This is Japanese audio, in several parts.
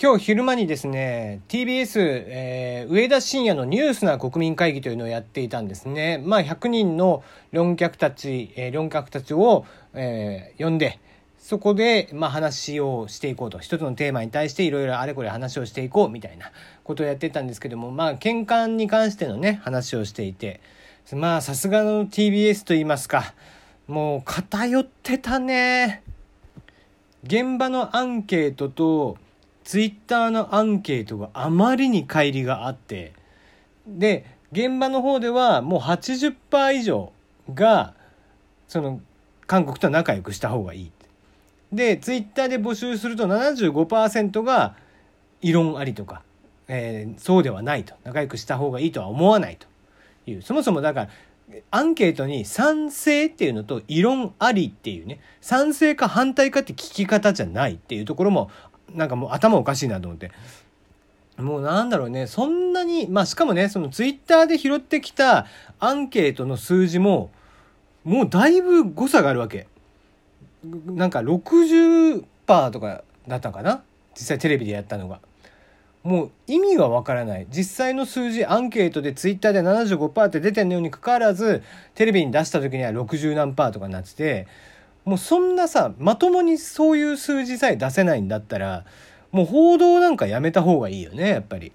今日昼間にですね、TBS、えー、上田晋也のニュースな国民会議というのをやっていたんですね。まあ、100人の論客たち、えー、論客たちを、えー、呼んで、そこで、まあ、話をしていこうと。一つのテーマに対していろいろあれこれ話をしていこうみたいなことをやってたんですけども、まあ、喧嘩に関してのね、話をしていて、まあ、さすがの TBS と言いますか、もう偏ってたね。現場のアンケートと、ツイッターのアンケートがあまりに乖離があってで現場の方ではもう80%以上がその韓国とは仲良くした方がいい。でツイッターで募集すると75%が異論ありとか、えー、そうではないと。仲良くした方がいいとは思わないと。いう。そもそもだからアンケートに賛成っていうのと異論ありっていうね。賛成か反対かって聞き方じゃないっていうところもなんかもう頭おかしいなと思って。もうなんだろうね、そんなに、まあしかもね、そのツイッターで拾ってきたアンケートの数字も、もうだいぶ誤差があるわけ。なんか60%とかだったかな？実際テレビでやったのが。もう意味がわからない。実際の数字、アンケートでツイッターで75%って出てるのにかかわらず、テレビに出した時には60何パーとかになってて、もうそんなさまともにそういう数字さえ出せないんだったらもう報道なんかやめた方がいいよねやっぱり。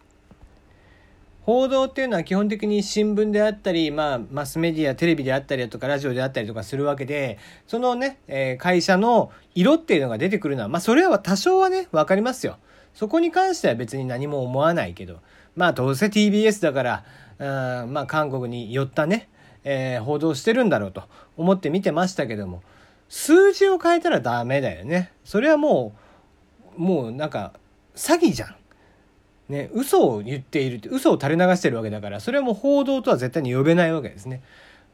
報道っていうのは基本的に新聞であったり、まあ、マスメディアテレビであったりだとかラジオであったりとかするわけでそのね、えー、会社の色っていうのが出てくるのはまあそれは多少はね分かりますよ。そこに関しては別に何も思わないけどまあどうせ TBS だからあまあ韓国に寄ったね、えー、報道してるんだろうと思って見てましたけども数字を変えたらダメだよね。それはもう、もうなんか、詐欺じゃん。ね、嘘を言っているって、嘘を垂れ流してるわけだから、それはもう報道とは絶対に呼べないわけですね。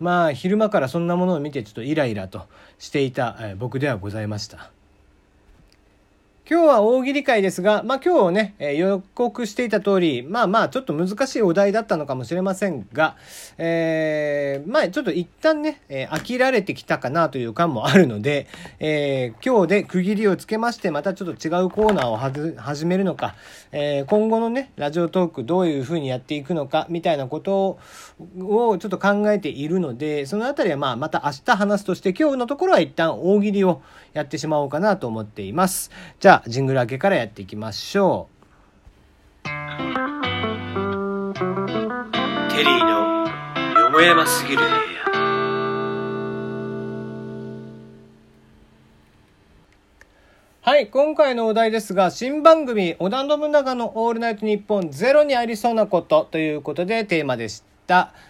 まあ、昼間からそんなものを見てちょっとイライラとしていた、え僕ではございました。今日は大喜利会ですが、まあ今日ね、えー、予告していた通り、まあまあちょっと難しいお題だったのかもしれませんが、えー、まあちょっと一旦ね、えー、飽きられてきたかなという感もあるので、えー、今日で区切りをつけまして、またちょっと違うコーナーを始めるのか、えー、今後のね、ラジオトークどういう風にやっていくのか、みたいなことをちょっと考えているので、そのあたりはまあまた明日話すとして、今日のところは一旦大喜利をやってしまおうかなと思っています。じゃあ、ジングル明けからやっていきましょう。テリーのよもやますぎる。はい、今回のお題ですが、新番組、織田信長のオールナイトニッポンゼロにありそうなことということでテーマでした、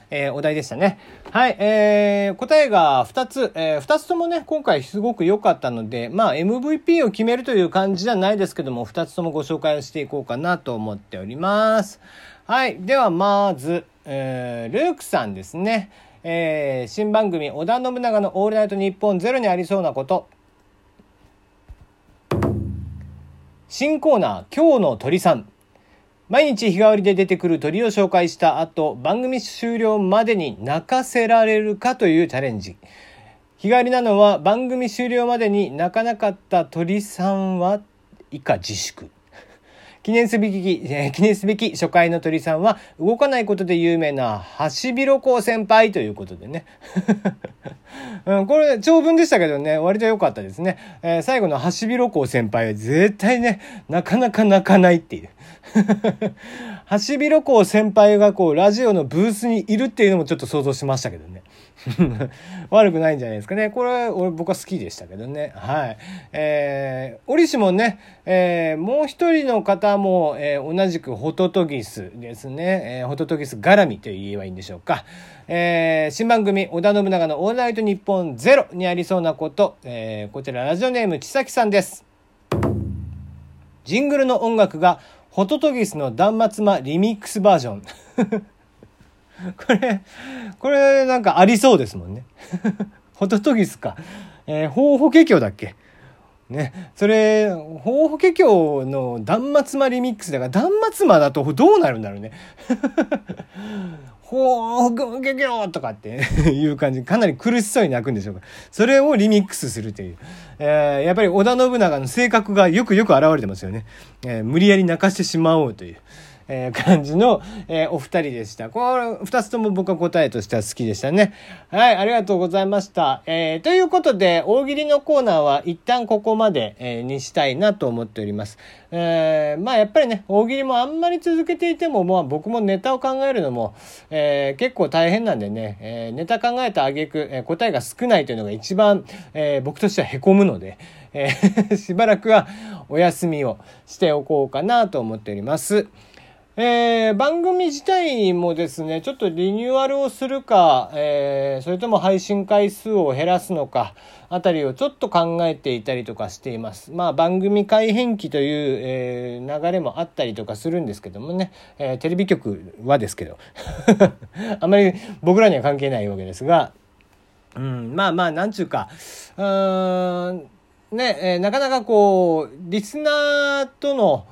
えー、お題でしたね。はい、えー、答えが2つ、えー、2つともね、今回すごく良かったので、まあ MVP を決めるという感じじゃないですけども、2つともご紹介をしていこうかなと思っております。はい、ではまず、えー、ルークさんですね。えー、新番組、織田信長のオールナイトニッポンゼロにありそうなこと。新コーナー、今日の鳥さん。毎日日替わりで出てくる鳥を紹介した後、番組終了までに泣かせられるかというチャレンジ。日替わりなのは番組終了までに泣かなかった鳥さんは以下自粛。記念すべき、えー、記念すべき初回の鳥さんは動かないことで有名なハシビロコウ先輩ということでね。うん、これ長文でしたけどね、割と良かったですね。えー、最後のハシビロコウ先輩は絶対ね、なかなか泣かないっていう。ハシビロコウ先輩がこう、ラジオのブースにいるっていうのもちょっと想像しましたけどね。悪くないんじゃないですかね。これ、俺、僕は好きでしたけどね。はい。えー、折しもね、えー、もう一人の方も、えー、同じくホトトギスですね。えー、ホトトギス絡みと言えばいいんでしょうか。えー、新番組、織田信長のオールナイトニッポンゼロにありそうなこと、えー、こちらラジオネームちさきさんです。ジングルの音楽がホトトギスの断末魔リミックスバージョン。これ、これなんかありそうですもんね。ホトトギスか。えー、ホーホケキョだっけ？ね。それ、ホーホケキョの断末魔リミックスだから、断末魔だとどうなるんだろうね。ほー、ぐぎょぎょとかっていう感じ、かなり苦しそうに泣くんでしょうか。それをリミックスするという。えー、やっぱり織田信長の性格がよくよく現れてますよね。えー、無理やり泣かしてしまおうという。え、感じの、え、お二人でした。これ、二つとも僕は答えとしては好きでしたね。はい、ありがとうございました。え、ということで、大喜利のコーナーは一旦ここまで、え、にしたいなと思っております。え、まあやっぱりね、大喜利もあんまり続けていても、まあ僕もネタを考えるのも、え、結構大変なんでね、え、ネタ考えた挙句、え、答えが少ないというのが一番、え、僕としては凹むので、え、しばらくはお休みをしておこうかなと思っております。えー、番組自体もですね、ちょっとリニューアルをするか、えー、それとも配信回数を減らすのか、あたりをちょっと考えていたりとかしています。まあ番組改編期という、えー、流れもあったりとかするんですけどもね、え、テレビ局はですけど、あまり僕らには関係ないわけですが、うん、まあまあ、なんちゅうか、うーん、ね、えー、なかなかこう、リスナーとの、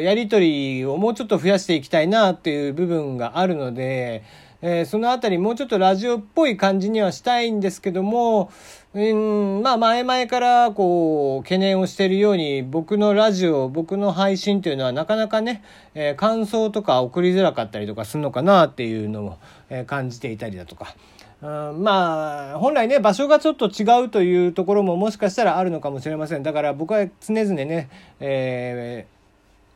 やり取りをもうちょっと増やしていきたいなっていう部分があるので、えー、そのあたりもうちょっとラジオっぽい感じにはしたいんですけども、うん、まあ前々からこう懸念をしているように僕のラジオ、僕の配信というのはなかなかね、えー、感想とか送りづらかったりとかするのかなっていうのを、えー、感じていたりだとか。うん、まあ本来ね場所がちょっと違うというところももしかしたらあるのかもしれません。だから僕は常々ね、えー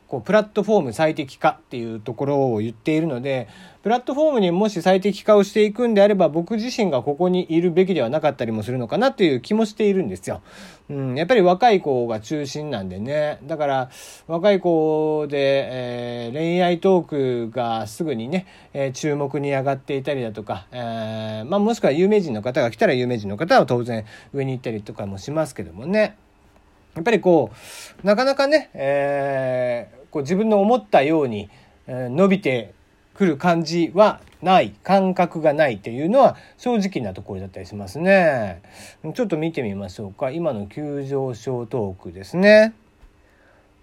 こうプラットフォーム最適化っていうところを言っているのでプラットフォームにもし最適化をしていくんであれば僕自身がここにいるべきではなかったりもするのかなっていう気もしているんですよ。うん、やっぱり若い子が中心なんでねだから若い子で、えー、恋愛トークがすぐにね、えー、注目に上がっていたりだとか、えー、まあ、もしくは有名人の方が来たら有名人の方は当然上に行ったりとかもしますけどもね。やっぱりこうなかなかね、えー、こう自分の思ったように、えー、伸びてくる感じはない感覚がないっていうのは正直なところだったりしますね。ちょっと見てみましょうか。今の急上昇トークですね。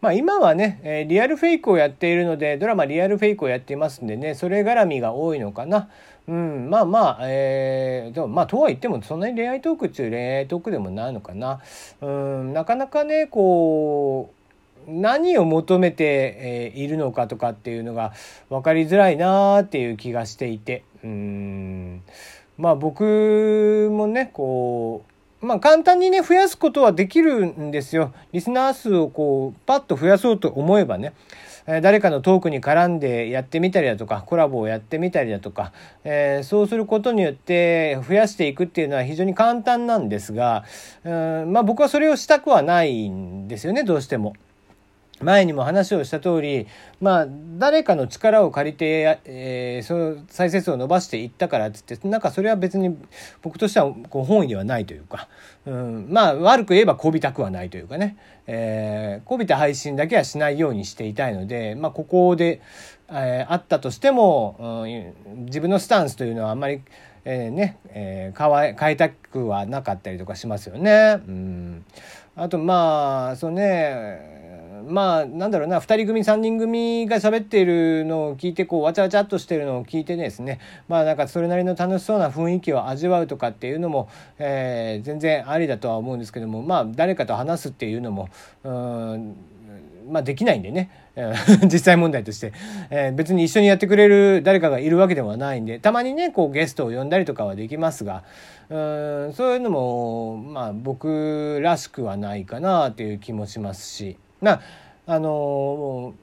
まあ今はね、え、リアルフェイクをやっているのでドラマリアルフェイクをやっていますんでねそれ絡みが多いのかな。うんまあまあえー、でもまあとは言ってもそんなに恋愛トークっていう恋愛トークでもないのかな。うんなかなかねこう何を求めているのかとかっていうのが分かりづらいなっていう気がしていて。うんまあ僕もねこうまあ簡単にね増やすことはできるんですよ。リスナー数をこうパッと増やそうと思えばね。え誰かのトークに絡んでやってみたりだとかコラボをやってみたりだとか、えー、そうすることによって増やしていくっていうのは非常に簡単なんですがうんまあ僕はそれをしたくはないんですよねどうしても。前にも話をした通り、まあ、誰かの力を借りて、えー、その再生数を伸ばしていったからっつって、なんかそれは別に僕としてはこう本意ではないというか、うん、まあ、悪く言えばこびたくはないというかね、えー、こびた配信だけはしないようにしていたいので、まあ、ここで、えー、あったとしても、うん、自分のスタンスというのはあんまり、えー、ね、えー、変え変えたくはなかったりとかしますよね。うん、あとまあそうねまあなんだろうな2人組3人組が喋っているのを聞いてこうわちゃわちゃっとしてるのを聞いてですね。まあなんかそれなりの楽しそうな雰囲気を味わうとかっていうのも、えー、全然ありだとは思うんですけどもまあ誰かと話すっていうのもうんまあできないんでね。実際問題として、えー、別に一緒にやってくれる誰かがいるわけではないんでたまにねこうゲストを呼んだりとかはできますがうんそういうのもまあ僕らしくはないかなっていう気もしますし。なあの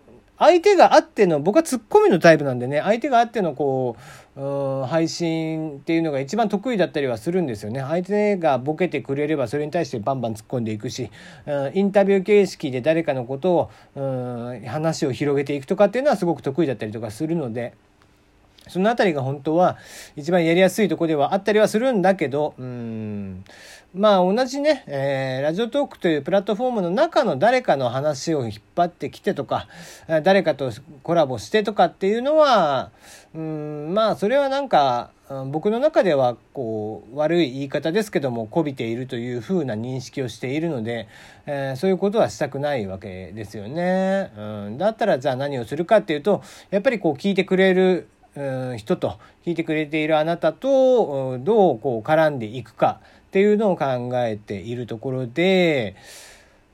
相手があっての僕はツッコミのタイプなんでね相手があってのこう、う、配信っていうのが一番得意だったりはするんですよね相手がボケてくれればそれに対してバンバン突っ込んでいくし、うん、インタビュー形式で誰かのことを、うん、話を広げていくとかっていうのはすごく得意だったりとかするので。その辺りが本当は一番やりやすいとこではあったりはするんだけど、うん、まあ同じね、えー、ラジオトークというプラットフォームの中の誰かの話を引っ張ってきてとか、誰かとコラボしてとかっていうのは、うん、まあそれはなんか、僕の中ではこう悪い言い方ですけどもこびているというふうな認識をしているので、えー、そういうことはしたくないわけですよね。うん、だったらじゃあ何をするかっていうとやっぱりこう聞いてくれる人と聞いてくれているあなたとどうこう絡んでいくかっていうのを考えているところで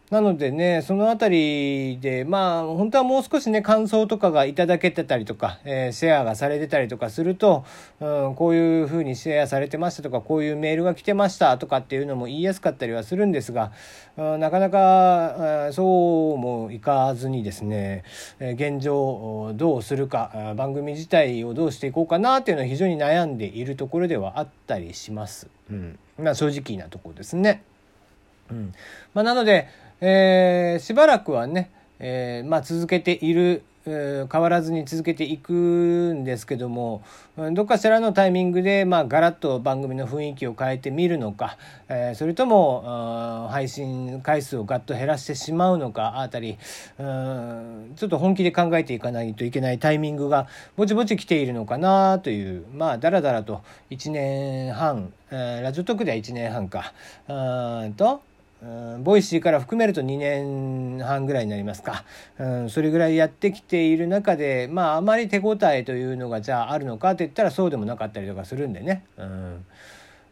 なのでね、そのあたりで、まあ、本当はもう少しね、感想とかがいただけてたりとか、えー、シェアがされてたりとかすると、うん、こういうふうにシェアされてましたとか、こういうメールが来てましたとかっていうのも言いやすかったりはするんですが、うん、なかなか、そうもいかずにですね、現状どうするか、番組自体をどうしていこうかなっていうのは非常に悩んでいるところではあったりします。うん。まあ正直なところですね。うん。まあなので、えー、しばらくはね、えー、まあ、続けている、変わらずに続けていくんですけどもどっかしらのタイミングで、まあ、ガラッと番組の雰囲気を変えてみるのか、えー、それとも配信回数をガッと減らしてしまうのかあたりうんちょっと本気で考えていかないといけないタイミングがぼちぼち来ているのかなというまあだらだらと1年半、えー、ラジオトークでは1年半かうんと Voicy から含めると2年半ぐらいになりますか、うん、それぐらいやってきている中でまああまり手応えというのがじゃああるのかって言ったらそうでもなかったりとかするんでね、うん、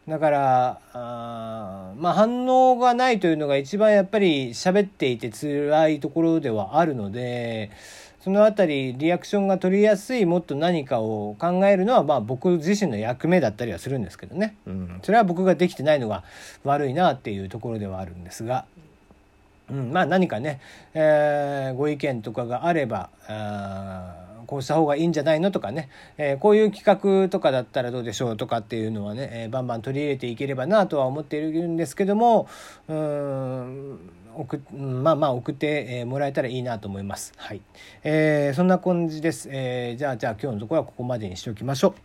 だからあまあ反応がないというのが一番やっぱり喋っていて辛いところではあるので。そのあたりリアクションが取りやすいもっと何かを考えるのはまあ僕自身の役目だったりはするんですけどね、うん、それは僕ができてないのが悪いなっていうところではあるんですが、うん、まあ何かね、えー、ご意見とかがあればあこうした方がいいんじゃないのとかね、えー、こういう企画とかだったらどうでしょうとかっていうのはね、えー、バンバン取り入れていければなとは思っているんですけどもうん送まあまあ送ってもらえたらいいなと思います。はい。えー、そんな感じです。えー、じゃあじゃあ今日のところはここまでにしておきましょう。